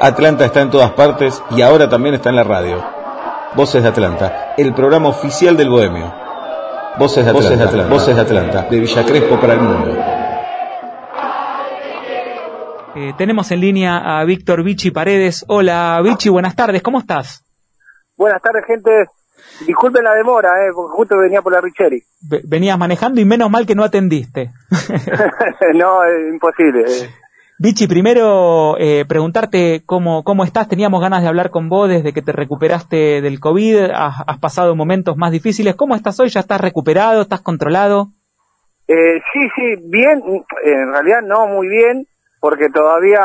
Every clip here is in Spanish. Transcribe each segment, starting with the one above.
Atlanta está en todas partes y ahora también está en la radio. Voces de Atlanta, el programa oficial del Bohemio. Voces de Atlanta, Voces de Atlanta, de, Villa Crespo para el mundo. Eh, tenemos en línea a Víctor Vichy Paredes. Hola Vichy, buenas tardes, ¿cómo estás? Buenas tardes, gente. Disculpen la demora, eh, porque justo venía por la Richeri. Venías manejando y menos mal que no atendiste. no, es imposible. Vichy, primero eh, preguntarte cómo, cómo estás. Teníamos ganas de hablar con vos desde que te recuperaste del COVID. Has, pasado momentos más difíciles. ¿Cómo estás hoy? ¿Ya estás recuperado? ¿Estás controlado? Eh, sí, sí, bien. En realidad no muy bien, porque todavía,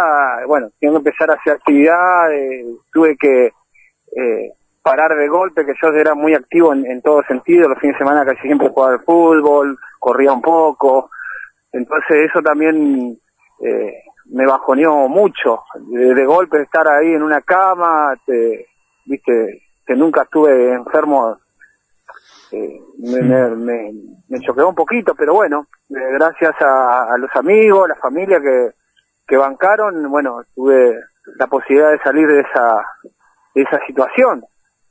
bueno, tengo que empezar a hacer actividad. Eh, tuve que eh, parar de golpe, que yo era muy activo en, en todo sentido. Los fines de semana casi siempre jugaba al fútbol, corría un poco. Entonces eso también... Eh, me bajoneó mucho. De, golpe estar ahí en una cama, te, viste, que nunca estuve enfermo, eh, me, me, me, choqueó un poquito, pero bueno, eh, gracias a, los amigos, a la familia que, que bancaron, bueno, tuve la posibilidad de salir de esa, de esa situación.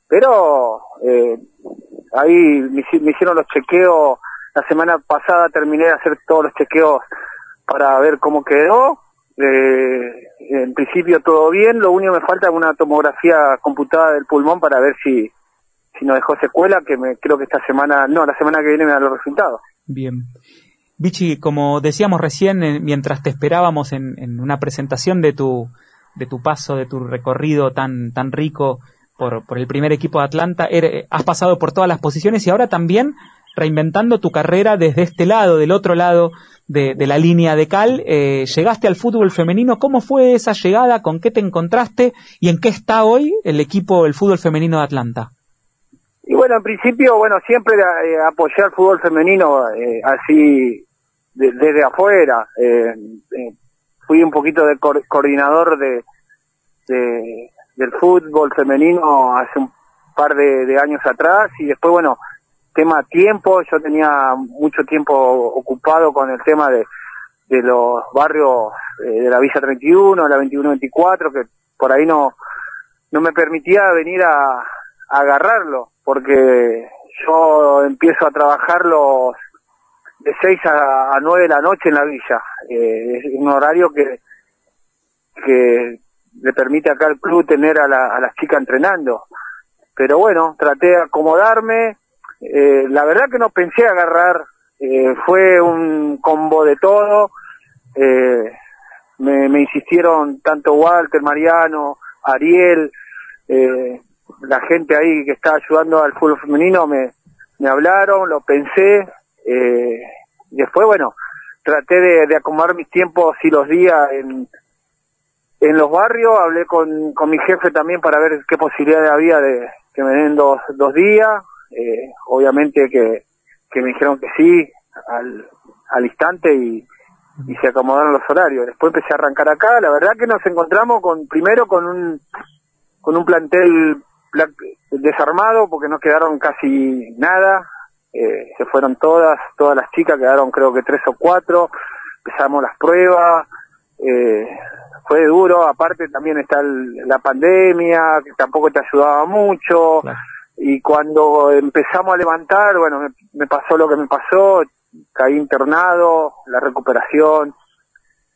Pero eh, ahí me, me hicieron los chequeos, la semana pasada terminé de hacer todos los chequeos para ver cómo quedó eh, en principio todo bien, lo único que me falta es una tomografía computada del pulmón para ver si, si nos dejó secuela, que me, creo que esta semana, no, la semana que viene me da los resultados. Bien. Vichy, como decíamos recién, eh, mientras te esperábamos en, en, una presentación de tu, de tu paso, de tu recorrido tan, tan rico por, por el primer equipo de Atlanta, has pasado por todas las posiciones y ahora también reinventando tu carrera desde este lado, del otro lado de, la línea de Cal. Eh, llegaste al fútbol femenino. ¿Cómo fue esa llegada? ¿Con qué te encontraste? ¿Y en qué está hoy el equipo, el fútbol femenino de Atlanta? Y bueno, en principio, bueno, siempre eh, apoyé al fútbol femenino eh, así desde afuera. fui un poquito de coordinador de, del fútbol femenino hace un par de años atrás y después, bueno, tema tiempo, yo tenía mucho tiempo ocupado con el tema de, de los barrios eh, de la Villa 31, la 21-24, que por ahí no, no me permitía venir a, agarrarlo, porque yo empiezo a trabajarlo de 6 a, a 9 de la noche en la villa. Eh, es un horario que, que le permite acá al club tener a, la, a las chicas entrenando. Pero bueno, traté de acomodarme, eh, la verdad que no pensé agarrar, eh, fue un combo de todo. Eh, me, insistieron tanto Walter, Mariano, Ariel, eh, la gente ahí que está ayudando al fútbol femenino me, me hablaron, lo pensé. Eh, después, bueno, traté de, de, acomodar mis tiempos y los días en, en los barrios. Hablé con, con mi jefe también para ver qué posibilidades había de que me den dos, dos días eh, obviamente que, me dijeron que sí al, instante y, y se acomodaron los horarios. Después empecé a arrancar acá, la verdad que nos encontramos con primero con un con un plantel desarmado porque no quedaron casi nada, eh, se fueron todas, todas las chicas, quedaron creo que tres o cuatro, empezamos las pruebas, eh, fue duro, aparte también está la pandemia, que tampoco te ayudaba mucho, y cuando empezamos a levantar, bueno, me, pasó lo que me pasó, caí internado, la recuperación,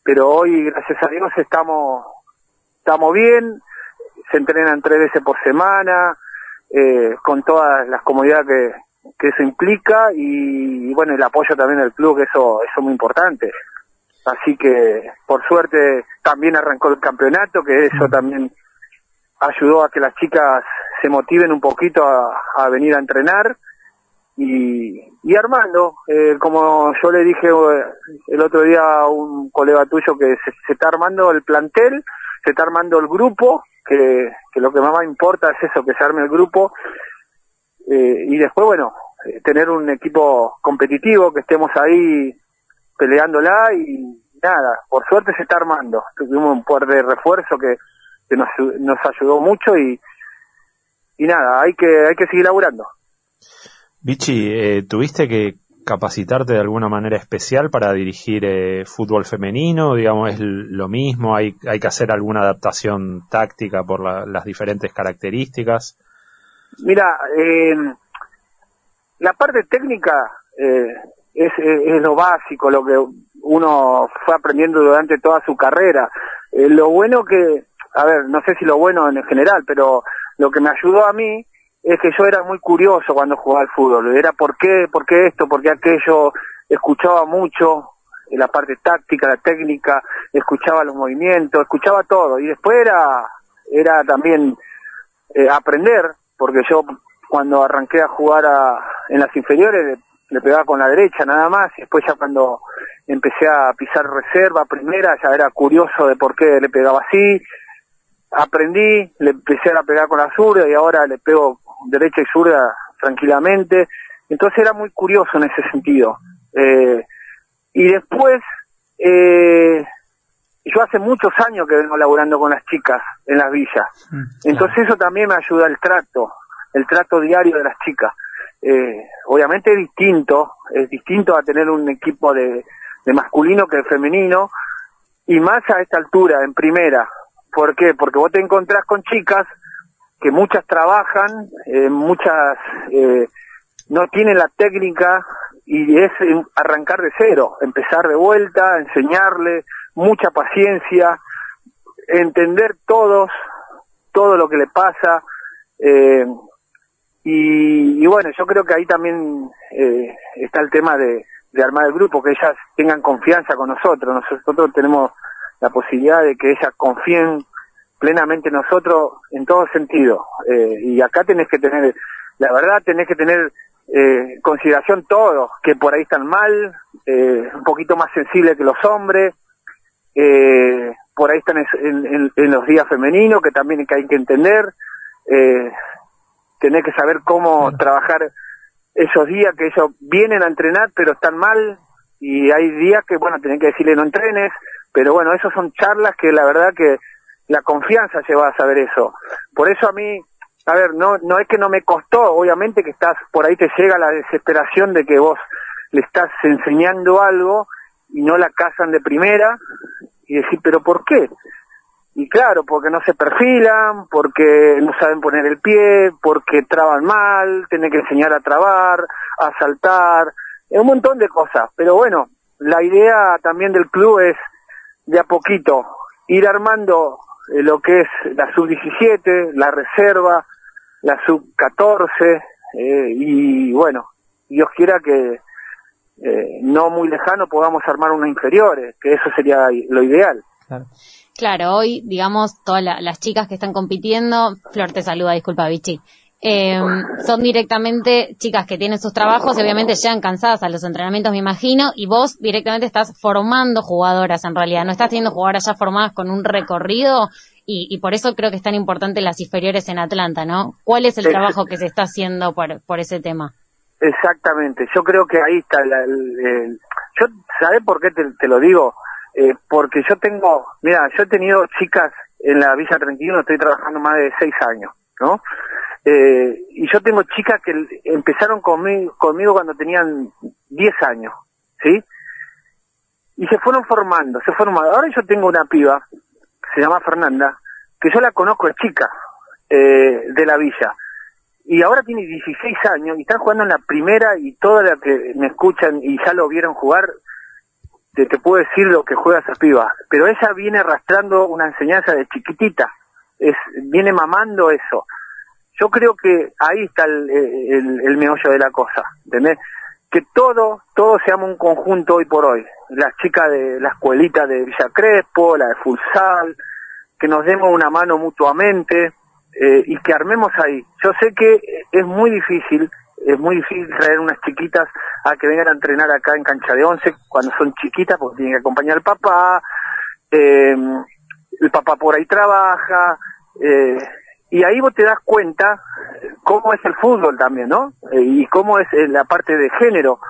pero hoy, gracias a Dios, estamos, estamos bien, se entrenan tres veces por semana, eh, con todas las comodidades que, que eso implica y, bueno, el apoyo también del club, que eso, eso es muy importante. Así que, por suerte, también arrancó el campeonato, que eso también ayudó a que las chicas se motiven un poquito a, venir a entrenar y, y Armando, eh, como yo le dije eh, el otro día a un colega tuyo que se, está armando el plantel, se está armando el grupo, que, lo que más importa es eso, que se arme el grupo eh, y después, bueno, eh, tener un equipo competitivo, que estemos ahí peleándola y nada, por suerte se está armando. Tuvimos un par de refuerzo que, que nos, nos ayudó mucho y, y nada, hay que, hay que seguir laburando. Vichy, eh, tuviste que capacitarte de alguna manera especial para dirigir eh, fútbol femenino? Digamos, ¿es lo mismo? ¿Hay, hay que hacer alguna adaptación táctica por las diferentes características? Mira, eh, la parte técnica eh, es, es, lo básico, lo que uno fue aprendiendo durante toda su carrera. Eh, lo bueno que, a ver, no sé si lo bueno en general, pero lo que me ayudó a mí es que yo era muy curioso cuando jugaba al fútbol. Era por qué, por qué esto, por qué aquello. Escuchaba mucho la parte táctica, la técnica, escuchaba los movimientos, escuchaba todo. Y después era, era también eh, aprender, porque yo cuando arranqué a jugar en las inferiores le, pegaba con la derecha nada más. Y después ya cuando empecé a pisar reserva primera, ya era curioso de por qué le pegaba así. Aprendí, le empecé a pegar con la zurda y ahora le pego derecha y zurda tranquilamente. Entonces era muy curioso en ese sentido. Eh, y después, eh, yo hace muchos años que vengo laburando con las chicas en las villas. Mm, Entonces eso también me ayuda el trato, el trato diario de las chicas. Eh, obviamente es distinto, es distinto a tener un equipo de, de masculino que de femenino, y más a esta altura, en primera. ¿Por qué? Porque vos te encontrás con chicas que muchas trabajan, eh, muchas eh, no tienen la técnica y es arrancar de cero, empezar de vuelta, enseñarle, mucha paciencia, entender todos, todo lo que le pasa. Eh, y, bueno, yo creo que ahí también está el tema de armar el grupo, que ellas tengan confianza con nosotros. Nosotros tenemos la posibilidad de que ellas confíen plenamente nosotros en todo sentido. Eh, y acá tenés que tener, la verdad, tenés que tener eh, consideración todos, que por ahí están mal, eh, un poquito más sensibles que los hombres, eh, por ahí están en, los días femeninos, que también hay que entender, tenés que saber cómo trabajar esos días que ellos vienen a entrenar pero están mal y hay días que, bueno, tenés que decirle no entrenes, pero bueno, esas son charlas que la verdad que la confianza lleva a saber eso. Por eso a mí, a ver, no, no es que no me costó, obviamente que estás, por ahí te llega la desesperación de que vos le estás enseñando algo y no la casan de primera y decir, pero ¿por qué? Y claro, porque no se perfilan, porque no saben poner el pie, porque traban mal, tienen que enseñar a trabar, a saltar, un montón de cosas. Pero bueno, la idea también del club es de a poquito ir armando eh, lo que es la sub-17, la reserva, la sub-14, eh, y bueno, Dios quiera que eh, no muy lejano podamos armar unas inferiores, que eso sería lo ideal. Claro. hoy, digamos, todas las chicas que están compitiendo, Flor te saluda, disculpa, Vichy, eh, son directamente chicas que tienen sus trabajos y obviamente llegan cansadas a los entrenamientos, me imagino, y vos directamente estás formando jugadoras en realidad, no estás teniendo jugadoras ya formadas con un recorrido y, por eso creo que es tan importante las inferiores en Atlanta, ¿no? ¿Cuál es el trabajo que se está haciendo por, por ese tema? Exactamente, yo creo que ahí está, el, yo, ¿sabes por qué te, lo digo? Eh, porque yo tengo, mira, yo he tenido chicas en la Villa 31, estoy trabajando más de seis años, ¿no? Eh, y yo tengo chicas que empezaron conmigo, conmigo cuando tenían 10 años, ¿sí? Y se fueron formando, se fueron Ahora yo tengo una piba, se llama Fernanda, que yo la conozco de chica, eh, de la villa. Y ahora tiene 16 años y están jugando en la primera y todas las que me escuchan y ya lo vieron jugar, te, te puedo decir lo que juega esa piba. Pero ella viene arrastrando una enseñanza de chiquitita, es, viene mamando eso yo creo que ahí está el, meollo de la cosa, ¿entendés? Que todo, todo seamos un conjunto hoy por hoy. Las chicas de la escuelita de Villa Crespo, la de Fulsal, que nos demos una mano mutuamente eh, y que armemos ahí. Yo sé que es muy difícil, es muy difícil traer unas chiquitas a que vengan a entrenar acá en cancha de once cuando son chiquitas porque tienen que acompañar al papá, eh, el papá por ahí trabaja, eh, y ahí vos te das cuenta cómo es el fútbol también, ¿no? Eh, y cómo es eh, la parte de género.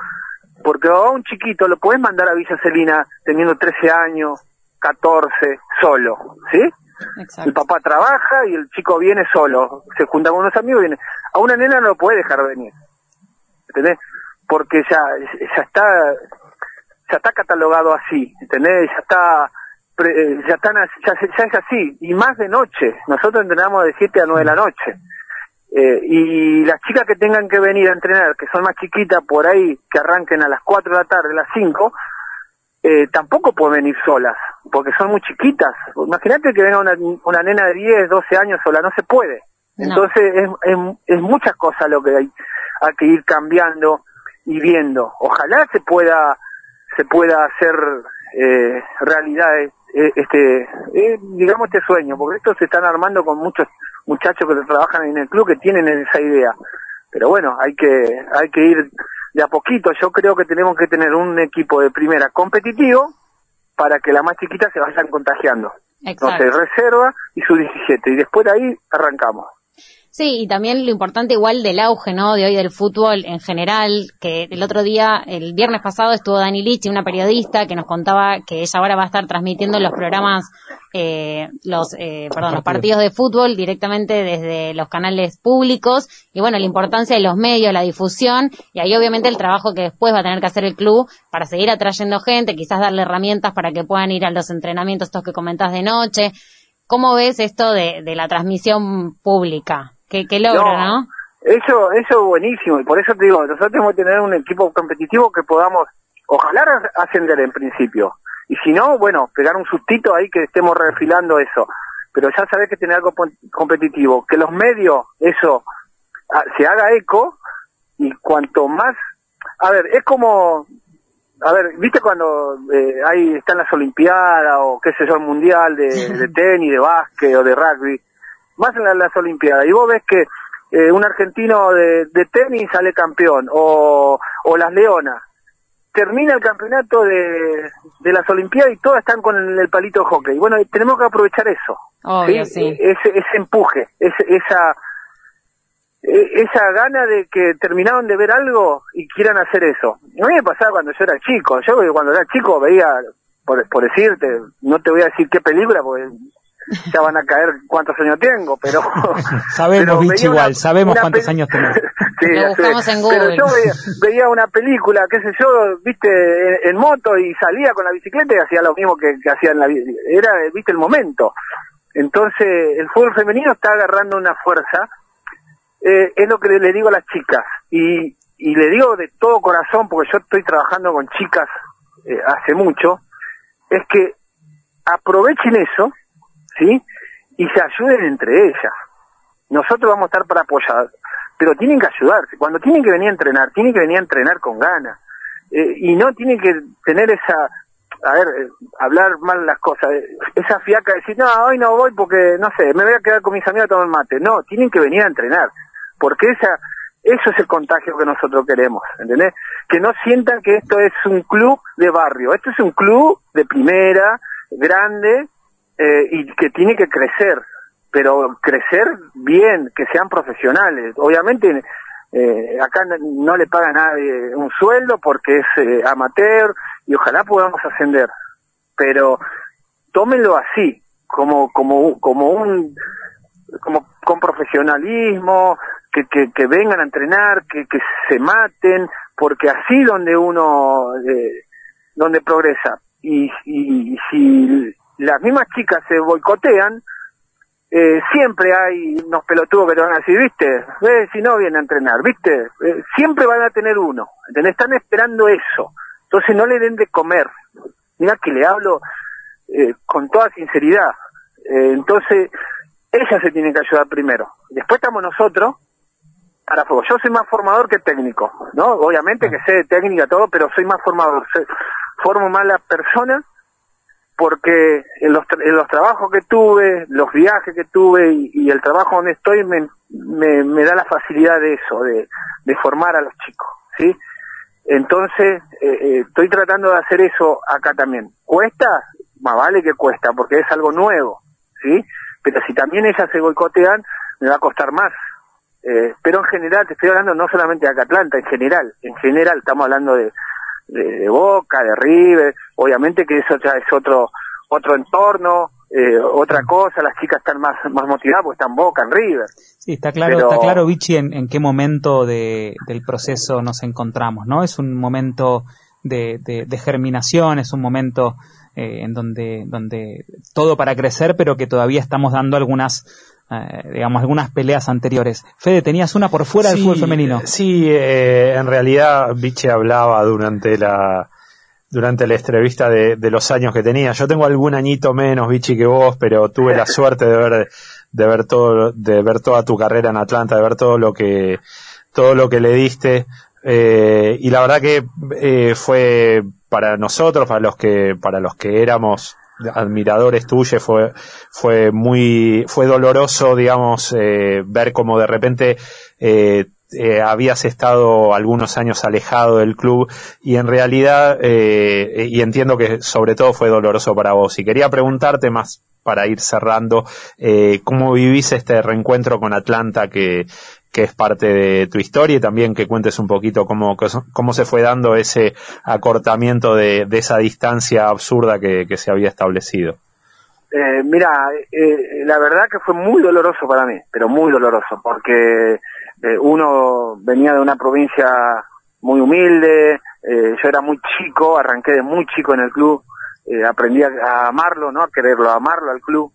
Porque a un chiquito lo puedes mandar a Villa Celina teniendo 13 años, 14, solo, ¿sí? El papá trabaja y el chico viene solo, se junta con unos amigos y viene. A una nena no lo puede dejar venir, ¿entendés? porque ya, ya está, ya está catalogado así, ¿entendés? Ya está, ya están, ya, ya es así, y más de noche, nosotros entrenamos de 7 a 9 de la noche. Eh, y las chicas que tengan que venir a entrenar, que son más chiquitas por ahí, que arranquen a las 4 de la tarde, a las 5, eh, tampoco pueden venir solas, porque son muy chiquitas. Imagínate que venga una, una nena de 10, 12 años sola, no se puede. Entonces es, es, es, muchas cosas lo que hay, hay que ir cambiando y viendo. Ojalá se pueda se pueda hacer eh, realidad eh, este eh, digamos este sueño, porque esto se están armando con muchos muchachos que trabajan en el club que tienen esa idea. Pero bueno, hay que hay que ir de a poquito. Yo creo que tenemos que tener un equipo de primera competitivo para que las más chiquitas se vayan contagiando. Exacto. Entonces, reserva y su 17. Y después de ahí arrancamos. Sí, y también lo importante igual del auge, ¿no? De hoy del fútbol en general, que el otro día, el viernes pasado estuvo Dani Lichi, una periodista que nos contaba que ella ahora va a estar transmitiendo los programas, eh, los, eh, perdón, los partidos de fútbol directamente desde los canales públicos y bueno, la importancia de los medios, la difusión y ahí obviamente el trabajo que después va a tener que hacer el club para seguir atrayendo gente, quizás darle herramientas para que puedan ir a los entrenamientos estos que comentás de noche. ¿Cómo ves esto de, de la transmisión pública? Que, logra, no, Eso, eso es buenísimo, y por eso te digo, nosotros tenemos que tener un equipo competitivo que podamos, ojalá ascender en principio, y si no, bueno, pegar un sustito ahí que estemos refilando eso, pero ya sabes que tener algo competitivo, que los medios, eso, se haga eco, y cuanto más, a ver, es como, a ver, ¿viste cuando eh, ahí están las Olimpiadas o qué sé yo, el Mundial de, de tenis, de básquet o de rugby? Más en las Olimpiadas, y vos ves que eh, un argentino de, tenis sale campeón, o, o las Leonas, termina el campeonato de, de las Olimpiadas y todas están con el, palito de hockey. Bueno, tenemos que aprovechar eso. ¿sí? Ese, ese empuje, ese, esa e, esa gana de que terminaron de ver algo y quieran hacer eso. A mí me pasaba cuando yo era chico. Yo cuando era chico veía, por, por decirte, no te voy a decir qué película, porque ya van a caer cuántos años tengo, pero... sabemos, bicho, igual, sabemos cuántos años tengo. sí, en Google. Pero yo veía, una película, qué sé yo, viste, en, moto y salía con la bicicleta y hacía lo mismo que, que hacía en la... Era, viste, el momento. Entonces, el fútbol femenino está agarrando una fuerza, eh, es lo que le, digo a las chicas, y, y le digo de todo corazón, porque yo estoy trabajando con chicas eh, hace mucho, es que aprovechen eso, ¿sí? Y se ayuden entre ellas. Nosotros vamos a estar para apoyar, pero tienen que ayudarse. Cuando tienen que venir a entrenar, tienen que venir a entrenar con ganas. Eh, y no tienen que tener esa, a ver, eh, hablar mal las cosas, eh, esa fiaca de decir, no, hoy no voy porque, no sé, me voy a quedar con mis amigos a tomar mate. No, tienen que venir a entrenar, porque esa, eso es el contagio que nosotros queremos, ¿entendés? Que no sientan que esto es un club de barrio, esto es un club de primera, grande, eh, y que tiene que crecer, pero crecer bien, que sean profesionales. Obviamente eh, acá no le paga nadie un sueldo porque es eh, amateur y ojalá podamos ascender, pero tómenlo así, como como como un como con profesionalismo, que, que, que vengan a entrenar, que, que se maten, porque así donde uno eh, donde progresa. Y, y, y si las mismas chicas se boicotean, eh, siempre hay unos pelotudos que te van a decir, viste, eh, si no viene a entrenar, viste, eh, siempre van a tener uno, Están esperando eso, entonces no le den de comer. Mira que le hablo eh, con toda sinceridad. entonces, ellas se tienen que ayudar primero. Después estamos nosotros para fuego. Yo soy más formador que técnico, ¿no? Obviamente que sé de técnica todo, pero soy más formador. formo más las personas porque en los, en los trabajos que tuve, los viajes que tuve y, el trabajo donde estoy me, me, da la facilidad de eso, de, formar a los chicos, ¿sí? Entonces, eh, eh, estoy tratando de hacer eso acá también. ¿Cuesta? Más vale que cuesta, porque es algo nuevo, ¿sí? Pero si también ellas se boicotean, me va a costar más. Eh, pero en general, te estoy hablando no solamente de acá Atlanta, en general, en general estamos hablando de, de, Boca, de River, obviamente que eso ya es otro otro entorno, eh, otra cosa, las chicas están más, más motivadas porque están Boca, en River. Sí, está claro, está claro, Vichy, en, en qué momento de, del proceso nos encontramos, ¿no? Es un momento de, de, germinación, es un momento eh, en donde, donde todo para crecer, pero que todavía estamos dando algunas, eh, digamos, algunas peleas anteriores. Fede, tenías una por fuera del fútbol femenino. Sí, eh, en realidad Vichy hablaba durante la, durante la entrevista de, de, los años que tenía. Yo tengo algún añito menos, Vichy, que vos, pero tuve la suerte de ver, de ver todo, de ver toda tu carrera en Atlanta, de ver todo lo que, todo lo que le diste. Eh, y la verdad que eh, fue para nosotros, para los que, para los que éramos admiradores tuyos, fue, fue muy, fue doloroso, digamos, eh, ver como de repente eh, eh, habías estado algunos años alejado del club y en realidad, eh, y entiendo que sobre todo fue doloroso para vos. Y quería preguntarte más para ir cerrando, eh, ¿cómo vivís este reencuentro con Atlanta que, que es parte de tu historia y también que cuentes un poquito cómo, cómo se fue dando ese acortamiento de, de esa distancia absurda que, que se había establecido? Eh, mira, eh, la verdad que fue muy doloroso para mí, pero muy doloroso, porque eh, uno venía de una provincia muy humilde, eh, yo era muy chico, arranqué de muy chico en el club, eh, aprendí a, amarlo, ¿no? A quererlo, a amarlo al club,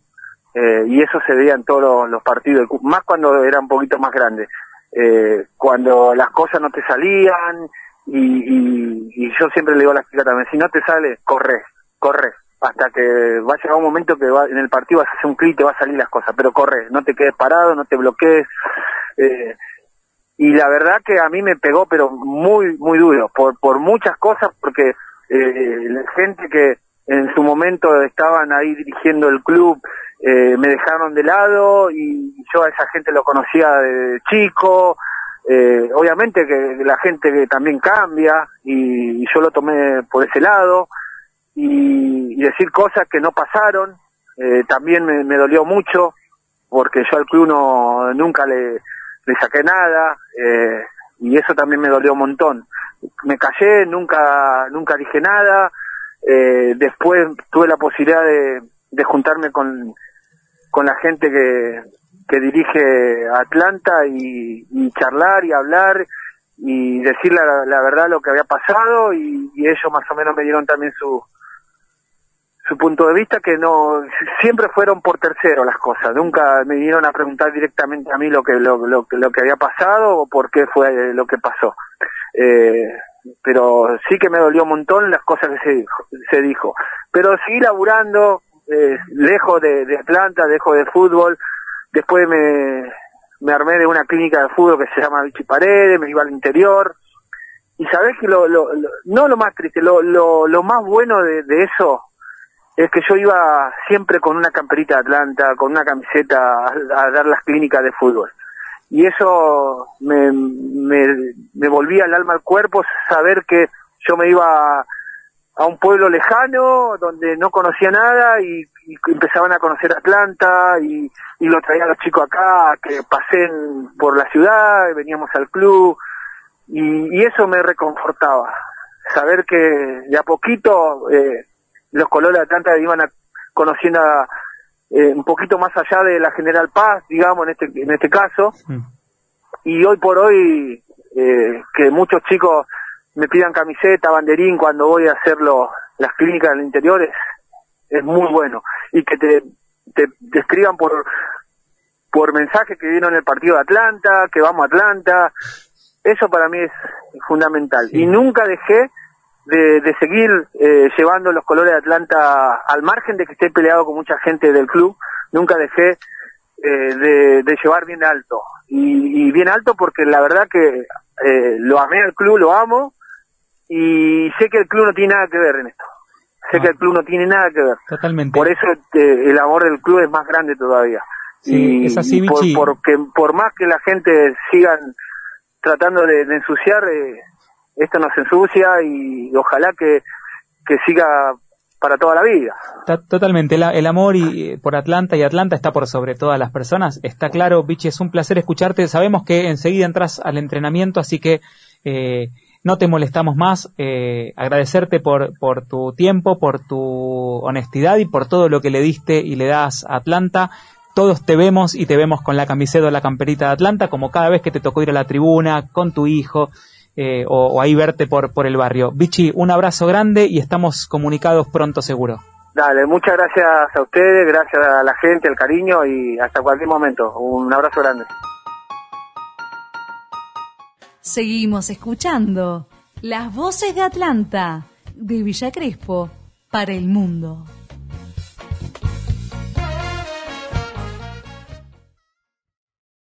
eh, y eso se veía en todos los, partidos más cuando era un poquito más grande, eh, cuando las cosas no te salían, y, y, yo siempre le digo a la chica también, si no te sale, corre, corre, hasta que va a llegar un momento que va, en el partido vas a hacer un clic y te va a salir las cosas, pero corre, no te quedes parado, no te bloquees, eh, y la verdad que a mí me pegó pero muy muy duro por por muchas cosas porque eh, la gente que en su momento estaban ahí dirigiendo el club eh, me dejaron de lado y yo a esa gente lo conocía de chico eh, obviamente que la gente también cambia y, yo lo tomé por ese lado y, decir cosas que no pasaron eh, también me, dolió mucho porque yo al club no nunca le le saqué nada y eso también me dolió un montón. Me callé, nunca nunca dije nada. Eh, después tuve la posibilidad de, de juntarme con, con la gente que, que dirige Atlanta y, y charlar y hablar y decir la, la verdad lo que había pasado y, ellos más o menos me dieron también su, su punto de vista que no siempre fueron por tercero las cosas. Nunca me vinieron a preguntar directamente a mí lo que lo, lo, lo que había pasado o por qué fue lo que pasó. Eh, pero sí que me dolió un montón las cosas que se dijo, se dijo. pero seguí laburando eh, lejos de, de Atlanta lejos de fútbol después me me armé de una clínica de fútbol que se llama Vichy Paredes me iba al interior y sabés que lo, lo, no lo más triste lo, lo, lo más bueno de, de eso es que yo iba siempre con una camperita de Atlanta, con una camiseta a dar las clínicas de fútbol. Y eso me, me, volvía el alma al cuerpo, saber que yo me iba a, un pueblo lejano donde no conocía nada y, y, empezaban a conocer Atlanta y, y lo traía a los chicos acá, que pasen por la ciudad, veníamos al club y, y eso me reconfortaba, saber que de a poquito eh, los colores de Atlanta iban a, conociendo a, eh, un poquito más allá de la General Paz, digamos, en este, en este caso. Mm. Y hoy por hoy, eh, que muchos chicos me pidan camiseta, banderín cuando voy a hacer las clínicas del interior es, es muy bueno. Y que te, te, te escriban por, por mensaje que vino en el partido de Atlanta, que vamos a Atlanta. Eso para mí es fundamental. Sí. Y nunca dejé de, de seguir eh, llevando los colores de Atlanta al margen de que esté peleado con mucha gente del club, nunca dejé eh, de, de, llevar bien alto. Y, y, bien alto porque la verdad que eh, lo amé al club, lo amo, y sé que el club no tiene nada que ver en esto. Sé que el club no tiene nada que ver. Totalmente. Por eso eh, el amor del club es más grande todavía. Sí, y, es así, y por, porque por más que la gente sigan tratando de, de ensuciar, eh, esto no se ensucia y ojalá que, que siga para toda la vida. Totalmente, el, el, amor y, por Atlanta y Atlanta está por sobre todas las personas. Está claro, Vichy, es un placer escucharte. Sabemos que enseguida entras al entrenamiento, así que eh, no te molestamos más, eh, agradecerte por, por tu tiempo, por tu honestidad y por todo lo que le diste y le das a Atlanta. Todos te vemos y te vemos con la camiseta o la camperita de Atlanta, como cada vez que te tocó ir a la tribuna con tu hijo eh, o, o, ahí verte por, por el barrio. Vichy, un abrazo grande y estamos comunicados pronto seguro. Dale, muchas gracias a ustedes, gracias a la gente, el cariño y hasta cualquier momento. Un abrazo grande. Seguimos escuchando las voces de Atlanta, de Villa Crespo, para el mundo.